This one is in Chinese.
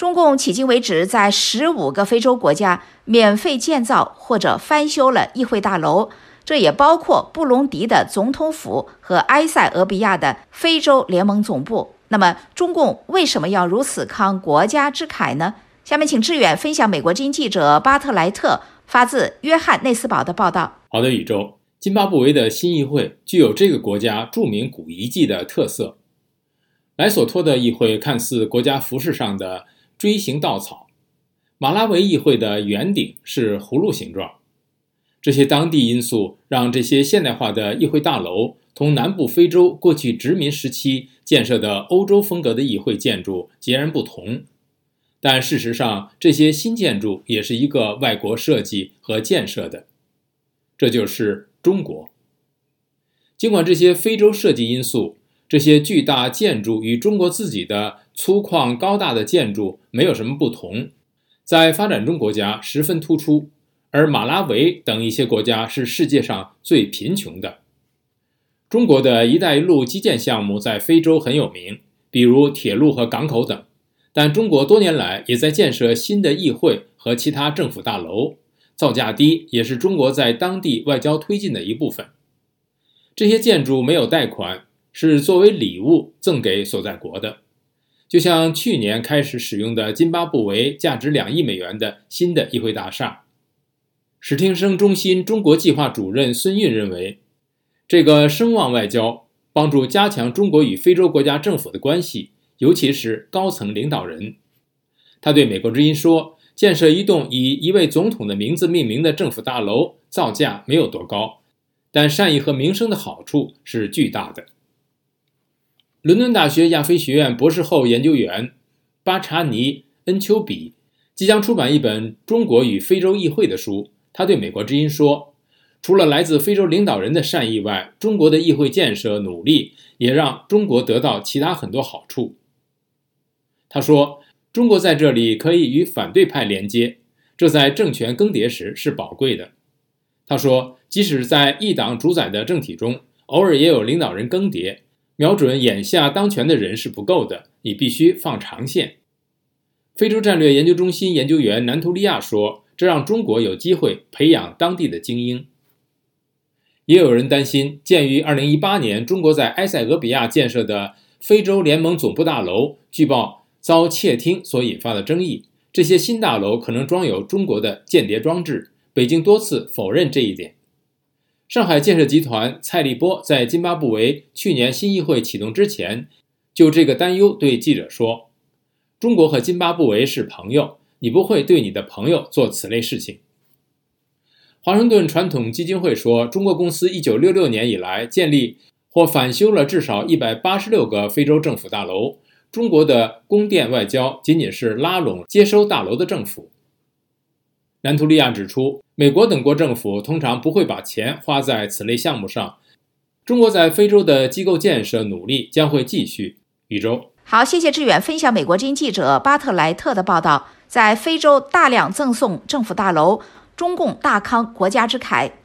中共迄今为止在十五个非洲国家免费建造或者翻修了议会大楼，这也包括布隆迪的总统府和埃塞俄比亚的非洲联盟总部。那么，中共为什么要如此慷国家之慨呢？下面请志远分享美国之音记者巴特莱特发自约翰内斯堡的报道。好的，宇宙，津巴布韦的新议会具有这个国家著名古遗迹的特色。莱索托的议会看似国家服饰上的。锥形稻草，马拉维议会的圆顶是葫芦形状。这些当地因素让这些现代化的议会大楼同南部非洲过去殖民时期建设的欧洲风格的议会建筑截然不同。但事实上，这些新建筑也是一个外国设计和建设的，这就是中国。尽管这些非洲设计因素，这些巨大建筑与中国自己的。粗犷高大的建筑没有什么不同，在发展中国家十分突出，而马拉维等一些国家是世界上最贫穷的。中国的一带一路基建项目在非洲很有名，比如铁路和港口等。但中国多年来也在建设新的议会和其他政府大楼，造价低也是中国在当地外交推进的一部分。这些建筑没有贷款，是作为礼物赠给所在国的。就像去年开始使用的津巴布韦价值两亿美元的新的议会大厦，史汀生中心中国计划主任孙运认为，这个声望外交帮助加强中国与非洲国家政府的关系，尤其是高层领导人。他对美国之音说：“建设一栋以一位总统的名字命名的政府大楼，造价没有多高，但善意和名声的好处是巨大的。”伦敦大学亚非学院博士后研究员巴查尼·恩丘比即将出版一本《中国与非洲议会》的书。他对美国之音说：“除了来自非洲领导人的善意外，中国的议会建设努力也让中国得到其他很多好处。”他说：“中国在这里可以与反对派连接，这在政权更迭时是宝贵的。”他说：“即使在一党主宰的政体中，偶尔也有领导人更迭。”瞄准眼下当权的人是不够的，你必须放长线。非洲战略研究中心研究员南图利亚说：“这让中国有机会培养当地的精英。”也有人担心，鉴于2018年中国在埃塞俄比亚建设的非洲联盟总部大楼据报遭窃听所引发的争议，这些新大楼可能装有中国的间谍装置。北京多次否认这一点。上海建设集团蔡立波在津巴布韦去年新议会启动之前，就这个担忧对记者说：“中国和津巴布韦是朋友，你不会对你的朋友做此类事情。”华盛顿传统基金会说，中国公司1966年以来建立或返修了至少186个非洲政府大楼。中国的宫殿外交仅仅是拉拢接收大楼的政府。南图利亚指出，美国等国政府通常不会把钱花在此类项目上。中国在非洲的机构建设努力将会继续。一周好，谢谢志远分享美国之音记者巴特莱特的报道。在非洲大量赠送政府大楼，中共大康国家之凯。